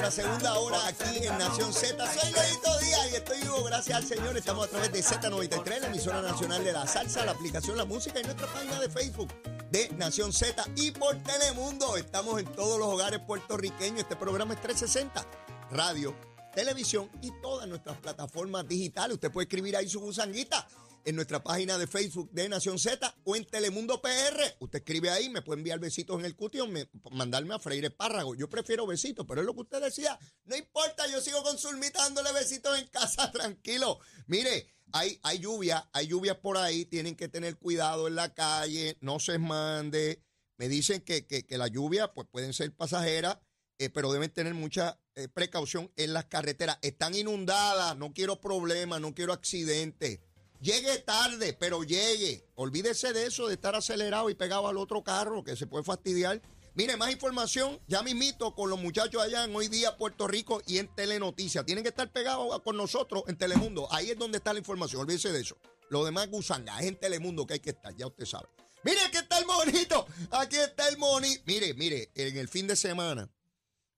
nuestra segunda hora aquí en Nación Z. Soy Leito Díaz y estoy vivo gracias al Señor. Estamos a través de Z93, la emisora nacional de la salsa, la aplicación La Música y nuestra página de Facebook de Nación Z y por Telemundo. Estamos en todos los hogares puertorriqueños. Este programa es 360, radio, televisión y todas nuestras plataformas digitales. Usted puede escribir ahí su gusanguita en nuestra página de Facebook de Nación Z o en Telemundo PR. Usted escribe ahí, me puede enviar besitos en el cutio, me, mandarme a freír espárrago. Yo prefiero besitos, pero es lo que usted decía. No importa, yo sigo con dándole besitos en casa, tranquilo. Mire, hay, hay lluvia, hay lluvias por ahí, tienen que tener cuidado en la calle, no se mande. Me dicen que, que, que la lluvia pues, pueden ser pasajeras, eh, pero deben tener mucha eh, precaución en las carreteras. Están inundadas, no quiero problemas, no quiero accidentes. Llegue tarde, pero llegue. Olvídese de eso, de estar acelerado y pegado al otro carro, que se puede fastidiar. Mire, más información, ya mismito con los muchachos allá en Hoy Día Puerto Rico y en Telenoticias. Tienen que estar pegados con nosotros en Telemundo. Ahí es donde está la información, olvídese de eso. Lo demás gusanga, es en Telemundo que hay que estar, ya usted sabe. Mire, aquí está el monito, aquí está el monito. Mire, mire, en el fin de semana,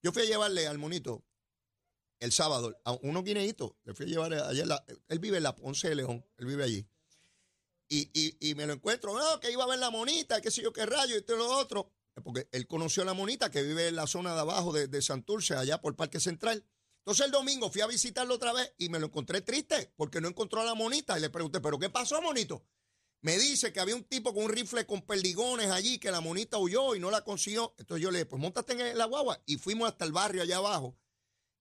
yo fui a llevarle al monito el sábado a unos guineitos. Le fui a llevar ayer. él vive en la Ponce de León. Él vive allí. Y, me lo encuentro. No, que iba a ver la monita, qué sé yo qué rayo, y todo lo otro. Porque él conoció a la monita que vive en la zona de abajo de, de Santurce, allá por Parque Central. Entonces el domingo fui a visitarlo otra vez y me lo encontré triste porque no encontró a la monita. Y le pregunté, ¿pero qué pasó, monito? Me dice que había un tipo con un rifle con perdigones allí, que la monita huyó y no la consiguió. Entonces yo le dije, pues montate en la guagua. Y fuimos hasta el barrio allá abajo.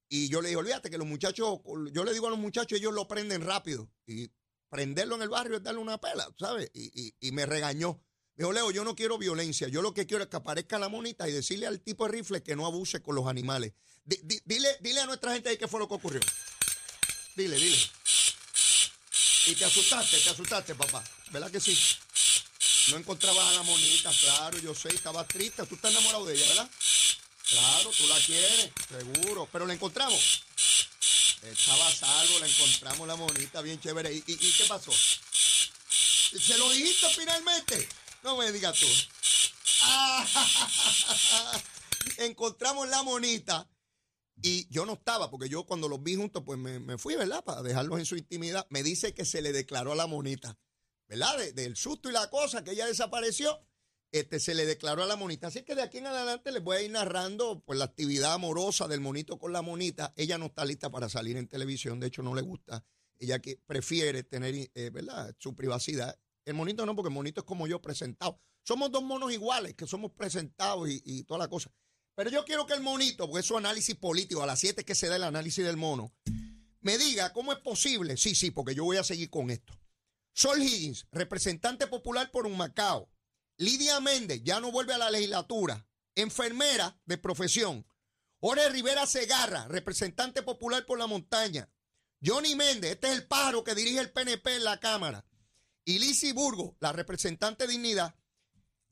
Y yo le dije, olvídate que los muchachos, yo le digo a los muchachos, ellos lo prenden rápido. Y prenderlo en el barrio es darle una pela, ¿sabes? Y, me regañó. Me dijo, Leo, yo no quiero violencia. Yo lo que quiero es que aparezca la monita y decirle al tipo de rifle que no abuse con los animales. dile, dile a nuestra gente ahí qué fue lo que ocurrió. Dile, dile. Y te asustaste, te asustaste, papá. ¿Verdad que sí? No encontrabas a la monita, claro, yo sé, estaba triste. Tú estás enamorado de ella, ¿verdad? Claro, tú la quieres, seguro. Pero la encontramos. Estaba salvo, la encontramos la monita bien chévere. ¿Y, qué pasó? ¿Se lo dijiste finalmente? No me digas tú. encontramos la monita. Y yo no estaba, porque yo cuando los vi juntos, pues me, fui, ¿verdad? Para dejarlos en su intimidad. Me dice que se le declaró a la monita, ¿verdad? del susto y la cosa, que ella desapareció este, se le declaró a la monita. Así que de aquí en adelante les voy a ir narrando pues, la actividad amorosa del monito con la monita. Ella no está lista para salir en televisión, de hecho no le gusta. Ella que prefiere tener eh, ¿verdad? su privacidad. El monito no, porque el monito es como yo presentado. Somos dos monos iguales, que somos presentados y, toda la cosa. Pero yo quiero que el monito, porque es su análisis político, a las 7 que se da el análisis del mono, me diga cómo es posible. Sí, sí, porque yo voy a seguir con esto. Sol Higgins, representante popular por un Macao Lidia Méndez ya no vuelve a la legislatura, enfermera de profesión. Ore Rivera Segarra, representante popular por la montaña. Johnny Méndez, este es el pájaro que dirige el PNP en la Cámara. Y Lizzie Burgo, la representante de Dignidad.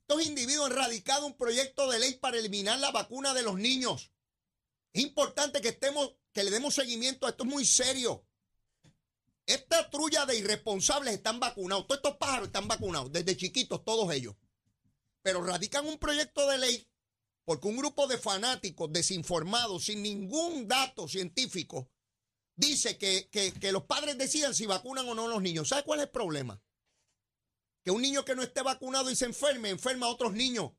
Estos individuos han radicado un proyecto de ley para eliminar la vacuna de los niños. Es importante que estemos, que le demos seguimiento a esto, es muy serio. Esta trulla de irresponsables están vacunados. Todos estos pájaros están vacunados, desde chiquitos, todos ellos pero radican un proyecto de ley porque un grupo de fanáticos desinformados, sin ningún dato científico, dice que, los padres decidan si vacunan o no los niños. ¿Sabe cuál es el problema? Que un niño que no esté vacunado y se enferme, enferma a otros niños.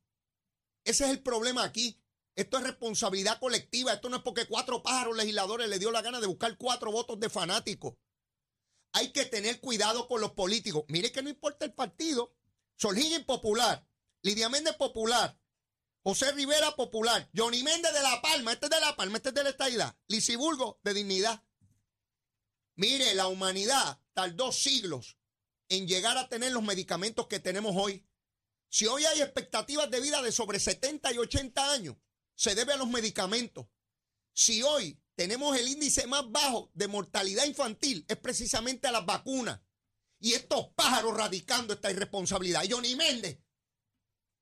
Ese es el problema aquí. Esto es responsabilidad colectiva. Esto no es porque cuatro pájaros legisladores le dio la gana de buscar cuatro votos de fanáticos. Hay que tener cuidado con los políticos. Mire que no importa el partido. Solín Popular, Lidia Méndez Popular, José Rivera Popular, Johnny Méndez de La Palma, este es de La Palma, este es de la estadidad, Lisiburgo de Dignidad. Mire, la humanidad tardó siglos en llegar a tener los medicamentos que tenemos hoy. Si hoy hay expectativas de vida de sobre 70 y 80 años, se debe a los medicamentos. Si hoy tenemos el índice más bajo de mortalidad infantil, es precisamente a las vacunas. Y estos pájaros radicando esta irresponsabilidad. Johnny Méndez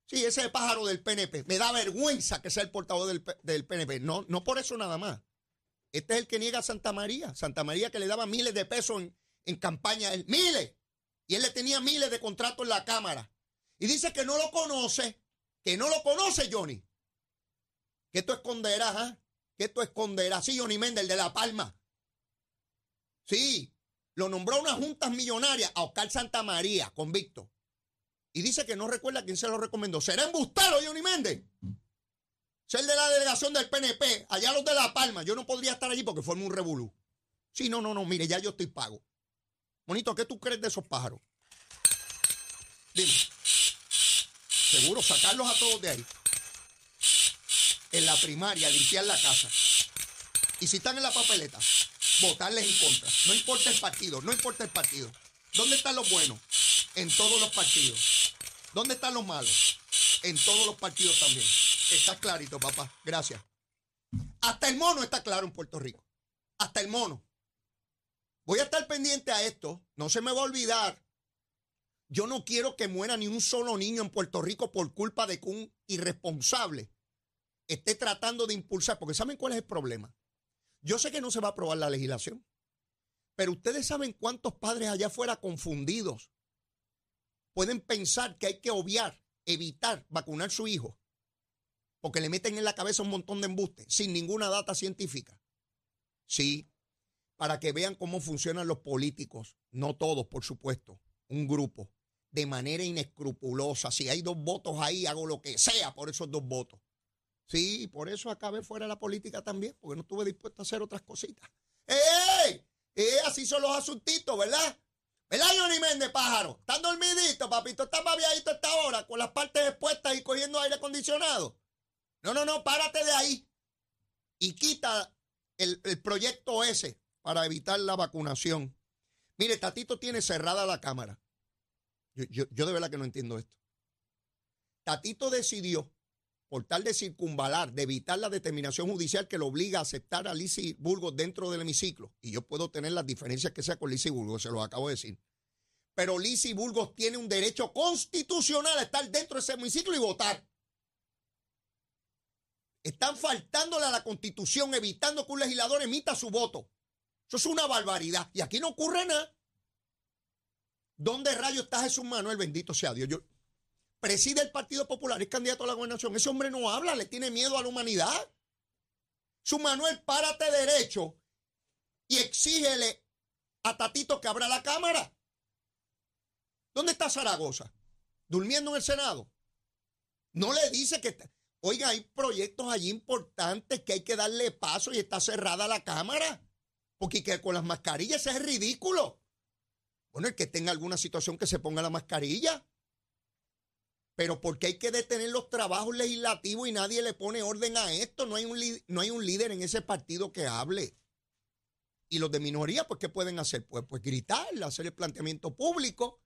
Sí, ese pájaro del PNP. Me da vergüenza que sea el portavoz del, PNP. No, no por eso nada más. Este es el que niega a Santa María. Santa María que le daba miles de pesos en, campaña. Él, miles. Y él le tenía miles de contratos en la Cámara. Y dice que no lo conoce. Que no lo conoce, Johnny. Que tú esconderás, ¿ah? que tú esconderás. Sí, Johnny Méndez, el de La Palma. Sí, lo nombró a unas juntas millonarias a Oscar Santa María, convicto. Y dice que no recuerda quién se lo recomendó. ¿Será embustero, Johnny Méndez? Ser de la delegación del PNP, allá los de La Palma. Yo no podría estar allí porque forma un revolú. Sí, no, no, no, mire, ya yo estoy pago. Bonito, ¿qué tú crees de esos pájaros? Dime. Seguro, sacarlos a todos de ahí. En la primaria, limpiar la casa. Y si están en la papeleta, votarles en contra. No importa el partido, no importa el partido. ¿Dónde están los buenos? En todos los partidos. ¿Dónde están los malos? En todos los partidos también. Está clarito, papá. Gracias. Hasta el mono está claro en Puerto Rico. Hasta el mono. Voy a estar pendiente a esto. No se me va a olvidar. Yo no quiero que muera ni un solo niño en Puerto Rico por culpa de que un irresponsable esté tratando de impulsar. Porque ¿saben cuál es el problema? Yo sé que no se va a aprobar la legislación. Pero ustedes saben cuántos padres allá afuera confundidos pueden pensar que hay que obviar, evitar vacunar a su hijo porque le meten en la cabeza un montón de embustes sin ninguna data científica. Sí, para que vean cómo funcionan los políticos, no todos, por supuesto, un grupo, de manera inescrupulosa. Si hay dos votos ahí, hago lo que sea por esos dos votos. Sí, por eso acabé fuera de la política también, porque no estuve dispuesto a hacer otras cositas. ¡Eh! ¡Eh! Así son los asuntitos, ¿verdad? ¿Verdad, Johnny Méndez, pájaro? ¿Están dormiditos, papito? ¿Están babiaditos esta hora con las partes expuestas y cogiendo aire acondicionado? No, no, no, párate de ahí y quita el, proyecto ese para evitar la vacunación. Mire, Tatito tiene cerrada la cámara. Yo, yo, de verdad que no entiendo esto. Tatito decidió, por tal de circunvalar, de evitar la determinación judicial que lo obliga a aceptar a Lizzie Burgos dentro del hemiciclo. Y yo puedo tener las diferencias que sea con Lizzie Burgos, se lo acabo de decir. Pero Lizzie Burgos tiene un derecho constitucional a estar dentro de ese hemiciclo y votar. Están faltándole a la constitución, evitando que un legislador emita su voto. Eso es una barbaridad. Y aquí no ocurre nada. ¿Dónde rayo está Jesús Manuel? Bendito sea Dios. Yo, preside el Partido Popular, es candidato a la gobernación. Ese hombre no habla, le tiene miedo a la humanidad. Su Manuel, párate derecho y exígele a Tatito que abra la Cámara. ¿Dónde está Zaragoza? ¿Durmiendo en el Senado? No le dice que... Oiga, hay proyectos allí importantes que hay que darle paso y está cerrada la cámara. Porque que con las mascarillas es ridículo. Bueno, el que tenga alguna situación que se ponga la mascarilla. Pero porque hay que detener los trabajos legislativos y nadie le pone orden a esto. No hay un, no hay un líder en ese partido que hable. Y los de minoría, pues, ¿qué pueden hacer? Pues, pues gritar, hacer el planteamiento público.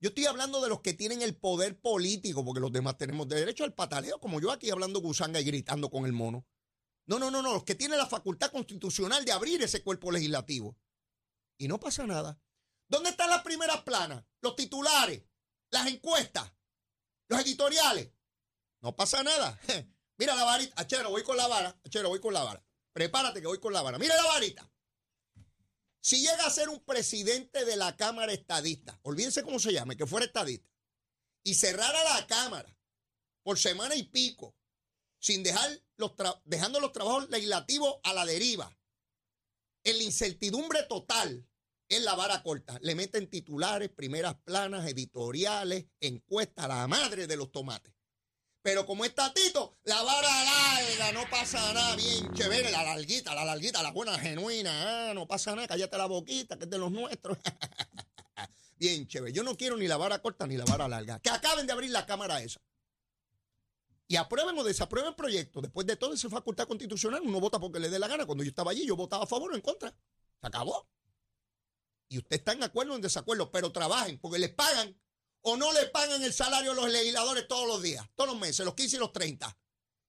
Yo estoy hablando de los que tienen el poder político, porque los demás tenemos derecho al pataleo, como yo aquí hablando gusanga y gritando con el mono. No, no, no, no, los que tienen la facultad constitucional de abrir ese cuerpo legislativo. Y no pasa nada. ¿Dónde están las primeras planas? Los titulares, las encuestas, los editoriales. No pasa nada. Mira la varita. Achero, voy con la vara. Achero, voy con la vara. Prepárate que voy con la vara. Mira la varita. Si llega a ser un presidente de la Cámara Estadista, olvídense cómo se llame, que fuera estadista, y cerrara la Cámara por semana y pico, sin dejar los dejando los trabajos legislativos a la deriva, en la incertidumbre total, en la vara corta. Le meten titulares, primeras planas, editoriales, encuestas, la madre de los tomates. Pero como está Tito, la vara larga, no pasa nada, bien chévere, la larguita, la larguita, la buena, genuina, ah, no pasa nada, cállate la boquita, que es de los nuestros. bien chévere. Yo no quiero ni la vara corta ni la vara larga. Que acaben de abrir la cámara esa. Y aprueben o desaprueben el proyecto. Después de todo esa facultad constitucional, uno vota porque le dé la gana. Cuando yo estaba allí, yo votaba a favor o en contra. Se acabó. Y usted está en acuerdo o en desacuerdo, pero trabajen porque les pagan o no le pagan el salario a los legisladores todos los días, todos los meses, los 15 y los 30.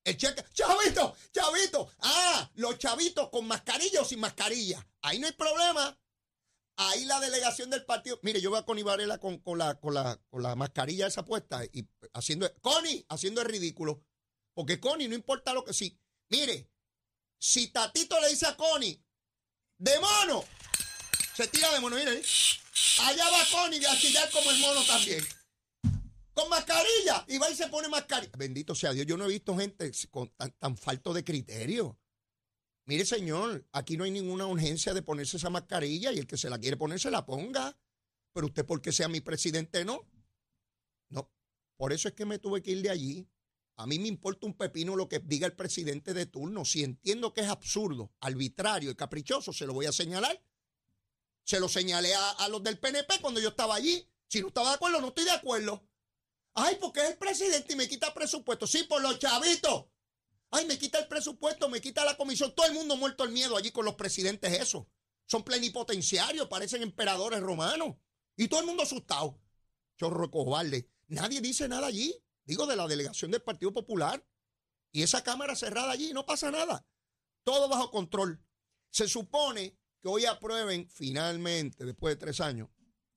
El cheque, chavito, chavito. Ah, los chavitos con mascarilla o sin mascarilla. Ahí no hay problema. Ahí la delegación del partido. Mire, yo voy a Connie Varela con, la, con, la, con la mascarilla esa puesta y haciendo. Connie, haciendo el ridículo. Porque Connie, no importa lo que sí. Mire, si Tatito le dice a Connie, de mono, se tira de mono, mire. Allá va Connie a chillar como el mono también. Con mascarilla. Y va y se pone mascarilla. Bendito sea Dios. Yo no he visto gente con tan, falto de criterio. Mire, señor, aquí no hay ninguna urgencia de ponerse esa mascarilla y el que se la quiere poner se la ponga. Pero usted, porque sea mi presidente, no. No. Por eso es que me tuve que ir de allí. A mí me importa un pepino lo que diga el presidente de turno. Si entiendo que es absurdo, arbitrario y caprichoso, se lo voy a señalar. Se lo señalé a, a los del PNP cuando yo estaba allí. Si no estaba de acuerdo, no estoy de acuerdo. Ay, porque es el presidente y me quita presupuesto. Sí, por los chavitos. Ay, me quita el presupuesto, me quita la comisión. Todo el mundo muerto el miedo allí con los presidentes, eso. Son plenipotenciarios, parecen emperadores romanos. Y todo el mundo asustado. Chorro cobarde. Nadie dice nada allí. Digo, de la delegación del Partido Popular. Y esa cámara cerrada allí, no pasa nada. Todo bajo control. Se supone que hoy aprueben finalmente, después de tres años,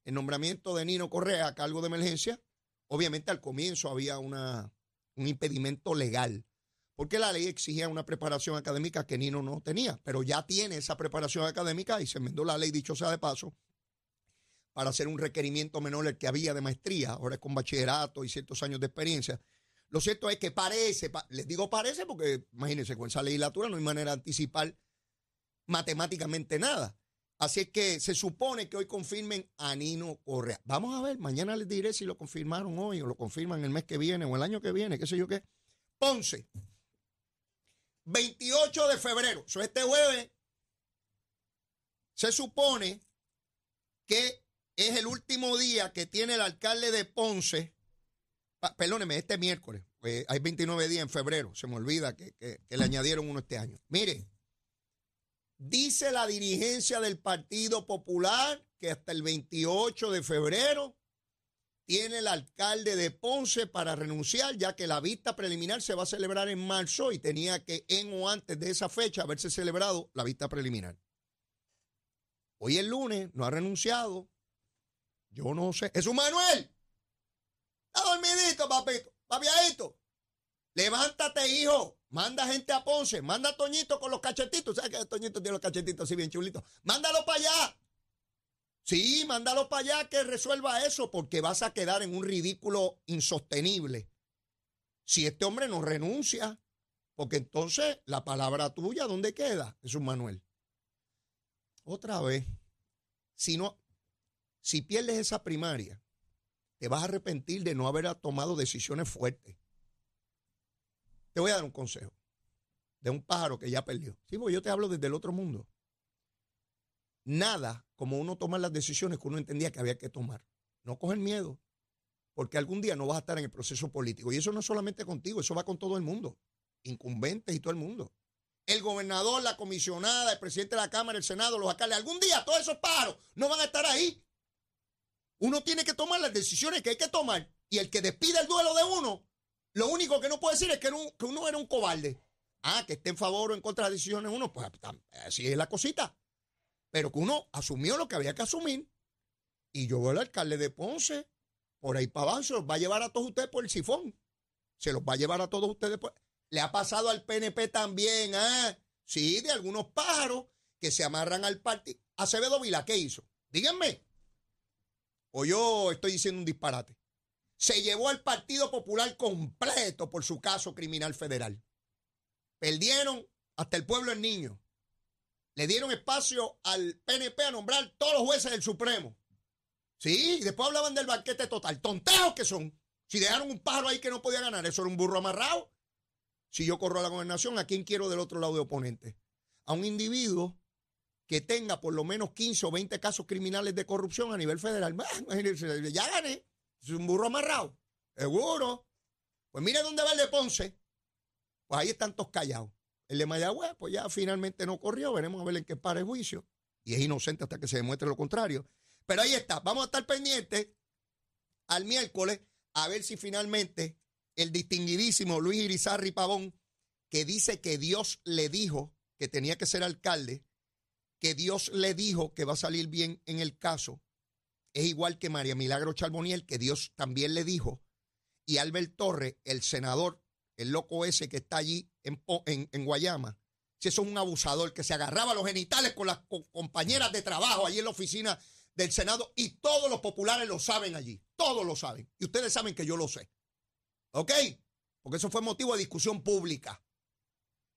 el nombramiento de Nino Correa a cargo de emergencia. Obviamente al comienzo había una, un impedimento legal porque la ley exigía una preparación académica que Nino no tenía, pero ya tiene esa preparación académica y se enmendó la ley, dicho sea de paso, para hacer un requerimiento menor el que había de maestría, ahora es con bachillerato y ciertos años de experiencia. Lo cierto es que parece, les digo parece porque imagínense, con esa legislatura no hay manera de anticipar matemáticamente nada. Así es que se supone que hoy confirmen a Nino Correa. Vamos a ver, mañana les diré si lo confirmaron hoy o lo confirman el mes que viene o el año que viene, qué sé yo qué. Ponce. 28 de febrero, este jueves, se supone que es el último día que tiene el alcalde de Ponce, perdóneme, este miércoles, pues, hay 29 días en febrero, se me olvida que, que le añadieron uno este año. Mire, dice la dirigencia del Partido Popular que hasta el 28 de febrero tiene el alcalde de Ponce para renunciar, ya que la vista preliminar se va a celebrar en marzo y tenía que en o antes de esa fecha haberse celebrado la vista preliminar. Hoy es lunes, no ha renunciado. Yo no sé. ¡Es un Manuel! Está dormidito, papito. Papiadito. Levántate, hijo. Manda gente a Ponce. Manda a Toñito con los cachetitos. ¿Sabes que Toñito tiene los cachetitos así bien chulitos? Mándalo para allá. Sí, mándalo para allá que resuelva eso, porque vas a quedar en un ridículo insostenible. Si este hombre no renuncia, porque entonces la palabra tuya, ¿dónde queda? Jesús Manuel. Otra vez, si no, si pierdes esa primaria, te vas a arrepentir de no haber tomado decisiones fuertes. Te voy a dar un consejo de un pájaro que ya perdió. Sí, yo te hablo desde el otro mundo nada como uno tomar las decisiones que uno entendía que había que tomar. No coger miedo, porque algún día no vas a estar en el proceso político. Y eso no es solamente contigo, eso va con todo el mundo, incumbentes y todo el mundo. El gobernador, la comisionada, el presidente de la Cámara, el Senado, los alcaldes, algún día todos esos pájaros no van a estar ahí. Uno tiene que tomar las decisiones que hay que tomar. Y el que despide el duelo de uno, lo único que no puede decir es que, que uno era un cobarde. Ah, que esté en favor o en contra de decisiones uno, pues así es la cosita pero que uno asumió lo que había que asumir. Y yo veo al alcalde de Ponce, por ahí para abajo, se los va a llevar a todos ustedes por el sifón. Se los va a llevar a todos ustedes por... Le ha pasado al PNP también, ¿ah? Sí, de algunos pájaros que se amarran al partido. Acevedo Vila, ¿qué hizo? Díganme. O yo estoy diciendo un disparate. Se llevó al Partido Popular completo por su caso criminal federal. Perdieron hasta el pueblo el niño le dieron espacio al PNP a nombrar todos los jueces del Supremo. Sí, y después hablaban del banquete total. Tonteos que son. Si dejaron un pájaro ahí que no podía ganar, eso era un burro amarrado. Si yo corro a la gobernación, ¿a quién quiero del otro lado de oponente? A un individuo que tenga por lo menos 15 o 20 casos criminales de corrupción a nivel federal. Ya gané. Es un burro amarrado. Seguro. Pues mire dónde va el de Ponce. Pues ahí están todos callados. El de Mayagüez, pues ya finalmente no corrió. Veremos a ver en qué para el juicio. Y es inocente hasta que se demuestre lo contrario. Pero ahí está. Vamos a estar pendientes al miércoles a ver si finalmente el distinguidísimo Luis Irizarri Pavón, que dice que Dios le dijo que tenía que ser alcalde, que Dios le dijo que va a salir bien en el caso, es igual que María Milagro Charboniel, que Dios también le dijo, y Albert Torre, el senador el loco ese que está allí en, en, Guayama, si eso es un abusador que se agarraba los genitales con las compañeras de trabajo allí en la oficina del Senado y todos los populares lo saben allí, todos lo saben. Y ustedes saben que yo lo sé. ¿Ok? Porque eso fue motivo de discusión pública.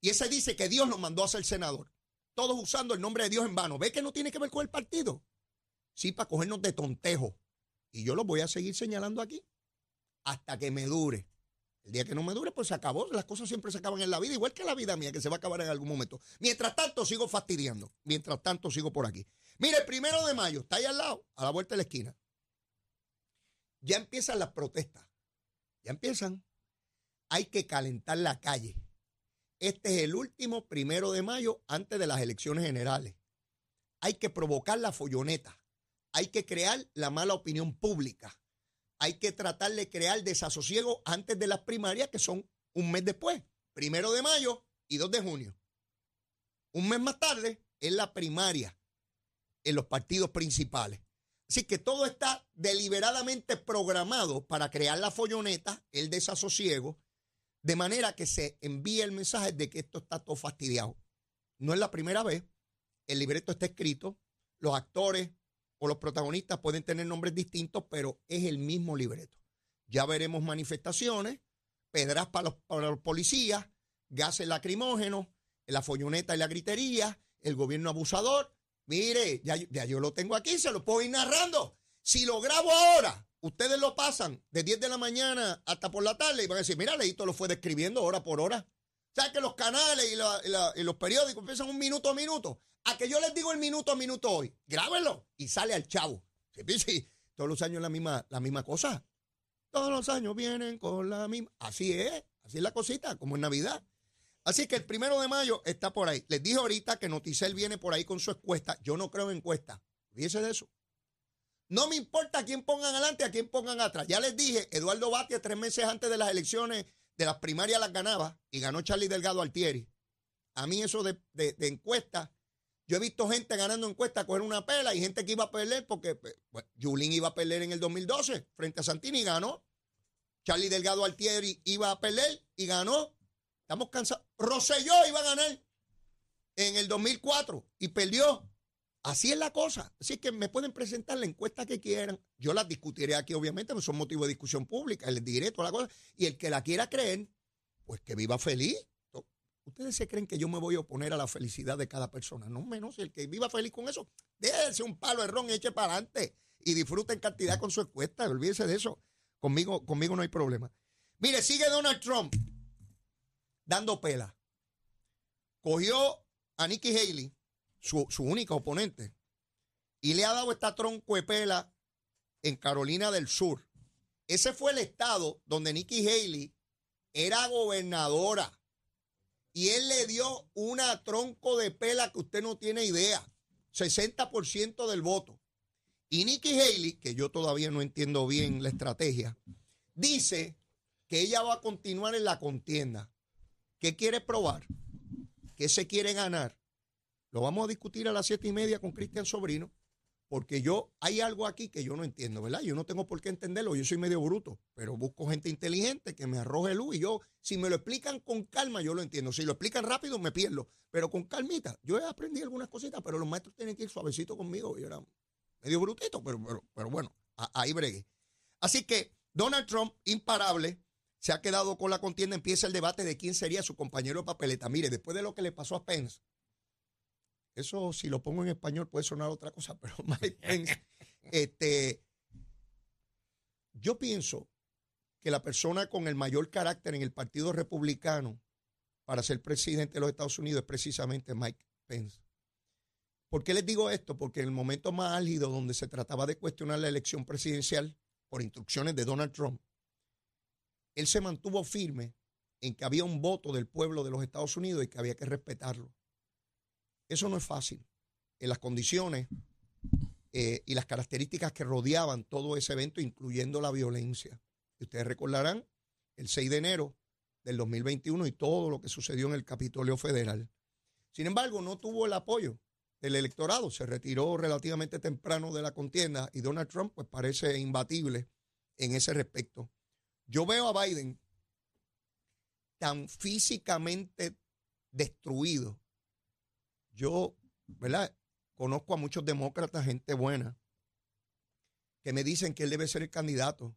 Y ese dice que Dios nos mandó a ser senador. Todos usando el nombre de Dios en vano. ¿Ve que no tiene que ver con el partido? Sí, para cogernos de tontejo. Y yo lo voy a seguir señalando aquí hasta que me dure. El día que no me dure, pues se acabó. Las cosas siempre se acaban en la vida, igual que la vida mía, que se va a acabar en algún momento. Mientras tanto, sigo fastidiando. Mientras tanto, sigo por aquí. Mire, el primero de mayo, está ahí al lado, a la vuelta de la esquina. Ya empiezan las protestas. Ya empiezan. Hay que calentar la calle. Este es el último primero de mayo antes de las elecciones generales. Hay que provocar la folloneta. Hay que crear la mala opinión pública hay que tratar de crear desasosiego antes de las primarias, que son un mes después, primero de mayo y 2 de junio. Un mes más tarde es la primaria en los partidos principales. Así que todo está deliberadamente programado para crear la folloneta, el desasosiego, de manera que se envíe el mensaje de que esto está todo fastidiado. No es la primera vez, el libreto está escrito, los actores, o los protagonistas pueden tener nombres distintos, pero es el mismo libreto. Ya veremos manifestaciones, pedras para los, policías, gases lacrimógenos, la folloneta y la gritería, el gobierno abusador. Mire, ya, ya yo lo tengo aquí, se lo puedo ir narrando. Si lo grabo ahora, ustedes lo pasan de 10 de la mañana hasta por la tarde y van a decir, mira, Leito lo fue describiendo hora por hora. ¿Sabes que los canales y, los periódicos empiezan un minuto a minuto? A que yo les digo el minuto a minuto hoy. Grábenlo y sale al chavo. Todos los años la misma, la misma cosa. Todos los años vienen con la misma. Así es, así es la cosita, como en Navidad. Así que el primero de mayo está por ahí. Les dije ahorita que Noticel viene por ahí con su encuesta. Yo no creo en encuesta. Fíjese de eso. No me importa a quién pongan adelante, a quién pongan atrás. Ya les dije, Eduardo Batia tres meses antes de las elecciones de las primarias las ganaba y ganó Charlie Delgado Altieri. A mí eso de, de, de encuesta yo he visto gente ganando encuestas, coger una pela y gente que iba a perder porque pues, iba a perder en el 2012 frente a Santini y ganó. Charlie Delgado Altieri iba a perder y ganó. Estamos cansados. Roselló iba a ganar en el 2004 y perdió. Así es la cosa. Así que me pueden presentar la encuesta que quieran. Yo las discutiré aquí, obviamente, porque son motivo de discusión pública. Les diré toda la cosa. Y el que la quiera creer, pues que viva feliz. ¿Ustedes se creen que yo me voy a oponer a la felicidad de cada persona? No menos el que viva feliz con eso, déjese un palo de ron y eche para adelante y disfrute en cantidad con su encuesta. Olvídese de eso. Conmigo, conmigo no hay problema. Mire, sigue Donald Trump dando pela. Cogió a Nikki Haley, su, única oponente, y le ha dado esta tronco de pela en Carolina del Sur. Ese fue el estado donde Nikki Haley era gobernadora y él le dio una tronco de pela que usted no tiene idea. 60% del voto. Y Nikki Haley, que yo todavía no entiendo bien la estrategia, dice que ella va a continuar en la contienda. ¿Qué quiere probar? ¿Qué se quiere ganar? Lo vamos a discutir a las siete y media con Cristian Sobrino porque yo, hay algo aquí que yo no entiendo, ¿verdad? Yo no tengo por qué entenderlo, yo soy medio bruto, pero busco gente inteligente que me arroje luz y yo, si me lo explican con calma, yo lo entiendo. Si lo explican rápido, me pierdo, pero con calmita. Yo he aprendido algunas cositas, pero los maestros tienen que ir suavecito conmigo. Yo era medio brutito, pero, pero, bueno, ahí bregué. Así que Donald Trump, imparable, se ha quedado con la contienda, empieza el debate de quién sería su compañero de papeleta. Mire, después de lo que le pasó a Pence, eso, si lo pongo en español, puede sonar otra cosa, pero Mike Pence, este, yo pienso que la persona con el mayor carácter en el Partido Republicano para ser presidente de los Estados Unidos es precisamente Mike Pence. ¿Por qué les digo esto? Porque en el momento más álgido donde se trataba de cuestionar la elección presidencial por instrucciones de Donald Trump, él se mantuvo firme en que había un voto del pueblo de los Estados Unidos y que había que respetarlo. Eso no es fácil. En las condiciones eh, y las características que rodeaban todo ese evento, incluyendo la violencia. Ustedes recordarán el 6 de enero del 2021 y todo lo que sucedió en el Capitolio Federal. Sin embargo, no tuvo el apoyo del electorado, se retiró relativamente temprano de la contienda y Donald Trump pues parece imbatible en ese respecto. Yo veo a Biden tan físicamente destruido yo, ¿verdad? Conozco a muchos demócratas, gente buena, que me dicen que él debe ser el candidato,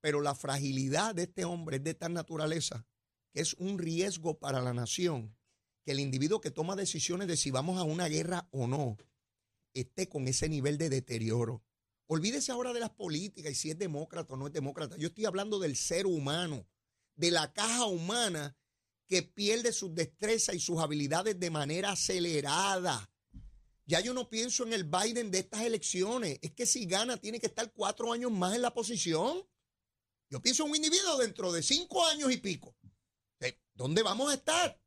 pero la fragilidad de este hombre es de tal naturaleza que es un riesgo para la nación que el individuo que toma decisiones de si vamos a una guerra o no esté con ese nivel de deterioro. Olvídese ahora de las políticas y si es demócrata o no es demócrata. Yo estoy hablando del ser humano, de la caja humana que pierde sus destrezas y sus habilidades de manera acelerada. Ya yo no pienso en el Biden de estas elecciones. Es que si gana tiene que estar cuatro años más en la posición. Yo pienso en un individuo dentro de cinco años y pico. ¿Dónde vamos a estar?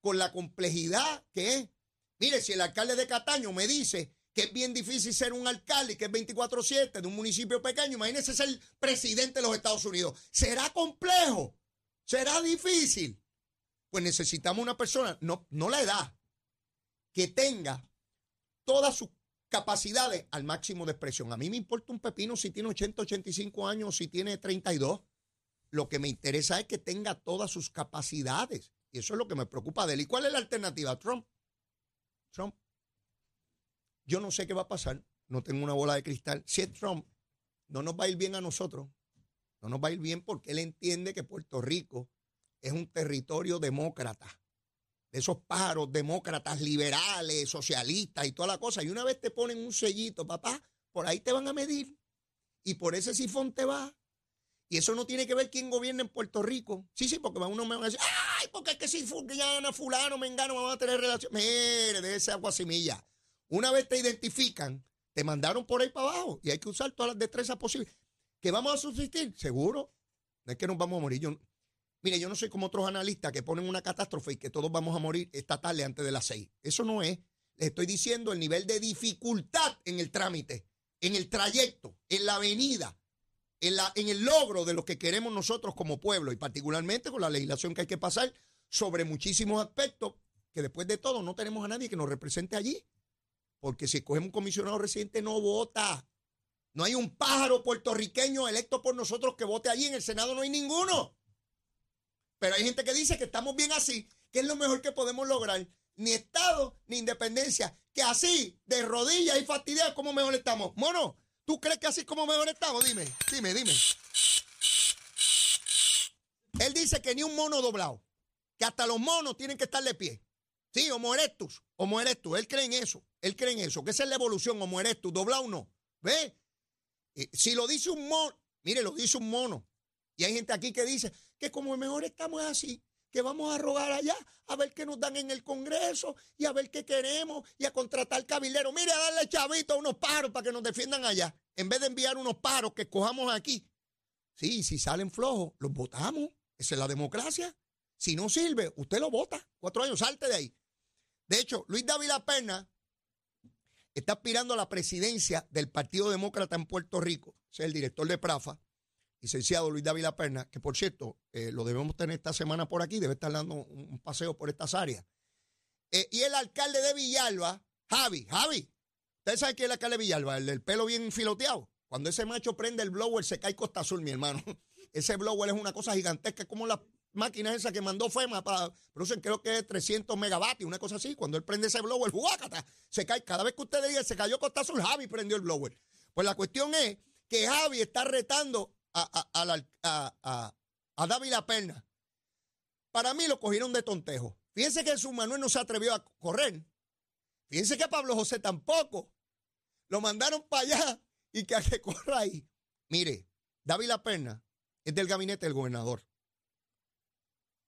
Con la complejidad que es. Mire, si el alcalde de Cataño me dice que es bien difícil ser un alcalde que es 24-7 de un municipio pequeño, imagínese ser presidente de los Estados Unidos. ¿Será complejo? ¿Será difícil? Pues necesitamos una persona, no, no la edad, que tenga todas sus capacidades al máximo de expresión. A mí me importa un pepino si tiene 80, 85 años o si tiene 32. Lo que me interesa es que tenga todas sus capacidades. Y eso es lo que me preocupa de él. ¿Y cuál es la alternativa? Trump. Trump. Yo no sé qué va a pasar. No tengo una bola de cristal. Si es Trump, no nos va a ir bien a nosotros. No nos va a ir bien porque él entiende que Puerto Rico es un territorio demócrata. De esos pájaros demócratas, liberales, socialistas y toda la cosa. Y una vez te ponen un sellito, papá, por ahí te van a medir. Y por ese sifón te va. Y eso no tiene que ver quién gobierna en Puerto Rico. Sí, sí, porque uno me va a decir, ay, porque es que si fulano, fulano, me engano, vamos a tener relación. Mire, de ese agua semilla. Una vez te identifican, te mandaron por ahí para abajo y hay que usar todas las destrezas posibles. ¿Que vamos a subsistir? Seguro. No es que nos vamos a morir. Yo, mire, yo no soy como otros analistas que ponen una catástrofe y que todos vamos a morir esta tarde antes de las seis. Eso no es. Les estoy diciendo el nivel de dificultad en el trámite, en el trayecto, en la avenida en, el logro de lo que queremos nosotros como pueblo y particularmente con la legislación que hay que pasar sobre muchísimos aspectos que después de todo no tenemos a nadie que nos represente allí. Porque si escogemos un comisionado residente no vota. No hay un pájaro puertorriqueño electo por nosotros que vote allí. En el Senado no hay ninguno. Pero hay gente que dice que estamos bien así, que es lo mejor que podemos lograr. Ni Estado ni independencia. Que así, de rodillas y fastidiados, ¿cómo mejor estamos? Mono, ¿Tú crees que así como mejor estamos? Dime, dime, dime. Él dice que ni un mono doblado, que hasta los monos tienen que estar de pie. Sí, homo erectus, homo erectus. Él cree en eso, él cree en eso, que esa es la evolución, homo erectus, doblado no. ¿Ve? si lo dice un mono, mire, lo dice un mono. Y hay gente aquí que dice que como mejor estamos así que vamos a rogar allá a ver qué nos dan en el Congreso y a ver qué queremos y a contratar cabildero. Mire, a darle chavito a unos paros para que nos defiendan allá, en vez de enviar unos paros que escojamos aquí. Sí, si salen flojos, los votamos. Esa es la democracia. Si no sirve, usted lo vota. Cuatro años, salte de ahí. De hecho, Luis Dávila Pena está aspirando a la presidencia del Partido Demócrata en Puerto Rico. Es el director de Prafa licenciado Luis Dávila Perna, que por cierto, eh, lo debemos tener esta semana por aquí, debe estar dando un, paseo por estas áreas. Eh, y el alcalde de Villalba, Javi, Javi, ¿usted sabe quién es el alcalde de Villalba? El del pelo bien filoteado. Cuando ese macho prende el blower, se cae Costa Azul, mi hermano. Ese blower es una cosa gigantesca, es como la máquina esa que mandó FEMA para, producen creo que es 300 megavatios, una cosa así. Cuando él prende ese blower, ¡juácata! Se cae. Cada vez que usted diga, se cayó Costa Azul, Javi prendió el blower. Pues la cuestión es que Javi está retando a, a, a, Dávila Perna. Para mí lo cogieron de tontejo. Fíjense que su Manuel no se atrevió a correr. Fíjense que Pablo José tampoco. Lo mandaron para allá y que a que corra ahí. Mire, Dávila Perna es del gabinete del gobernador.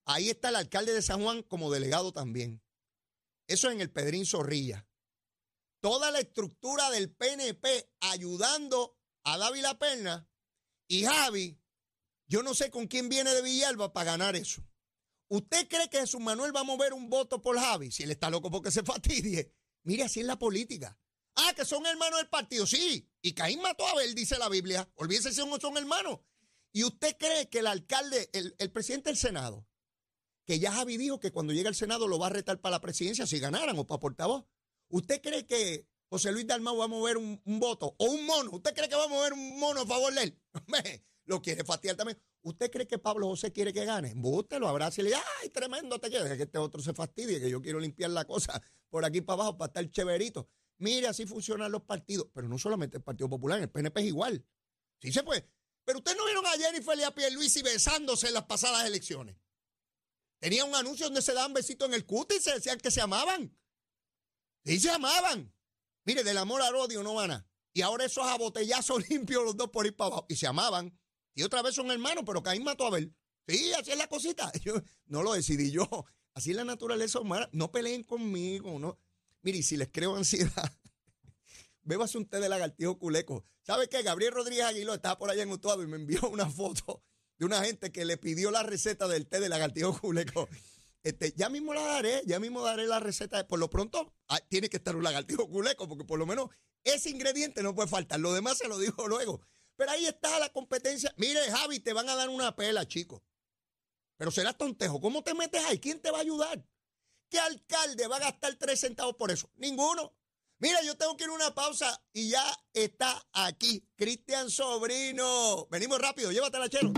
Ahí está el alcalde de San Juan como delegado también. Eso en el Pedrín Zorrilla. Toda la estructura del PNP ayudando a Dávila Perna y Javi, yo no sé con quién viene de Villalba para ganar eso. ¿Usted cree que Jesús Manuel va a mover un voto por Javi? Si él está loco porque se fastidie. Mire, así es la política. Ah, que son hermanos del partido. Sí. Y Caín mató a Abel, dice la Biblia. Olvídese si son hermanos. ¿Y usted cree que el alcalde, el, presidente del Senado, que ya Javi dijo que cuando llegue al Senado lo va a retar para la presidencia si ganaran o para portavoz? ¿Usted cree que José Luis Dalmau va a mover un, voto o un mono. ¿Usted cree que va a mover un mono a favor de él? lo quiere fastidiar también. ¿Usted cree que Pablo José quiere que gane? Bústelo, abrace y le diga, ay, tremendo, te quiere que este otro se fastidie, que yo quiero limpiar la cosa por aquí para abajo para estar chéverito. Mire, así funcionan los partidos, pero no solamente el Partido Popular, el PNP es igual. Sí se puede. Pero ustedes no vieron a Jennifer y a Pierluisi besándose en las pasadas elecciones. Tenía un anuncio donde se daban besitos en el cutis y se decían que se amaban. Y se amaban. Mire, del amor al odio no van a. Y ahora esos a botellazo limpio los dos por ir para abajo. Y se amaban. Y otra vez son hermanos, pero Caín mató a ver. Sí, así es la cosita. Yo no lo decidí yo. Así es la naturaleza humana. No peleen conmigo. No. Mire, si les creo ansiedad, bébase un té de lagartijo culeco. ¿Sabe qué? Gabriel Rodríguez Aguiló estaba por allá en Utuado y me envió una foto de una gente que le pidió la receta del té de lagartijo culeco. Este, ya mismo la daré, ya mismo daré la receta. Por lo pronto, ah, tiene que estar un lagartijo culeco, porque por lo menos ese ingrediente no puede faltar. Lo demás se lo dijo luego. Pero ahí está la competencia. Mire, Javi, te van a dar una pela, chico. Pero será tontejo. ¿Cómo te metes ahí? ¿Quién te va a ayudar? ¿Qué alcalde va a gastar tres centavos por eso? Ninguno. Mira, yo tengo que ir a una pausa y ya está aquí Cristian Sobrino. Venimos rápido, llévatela, chelo.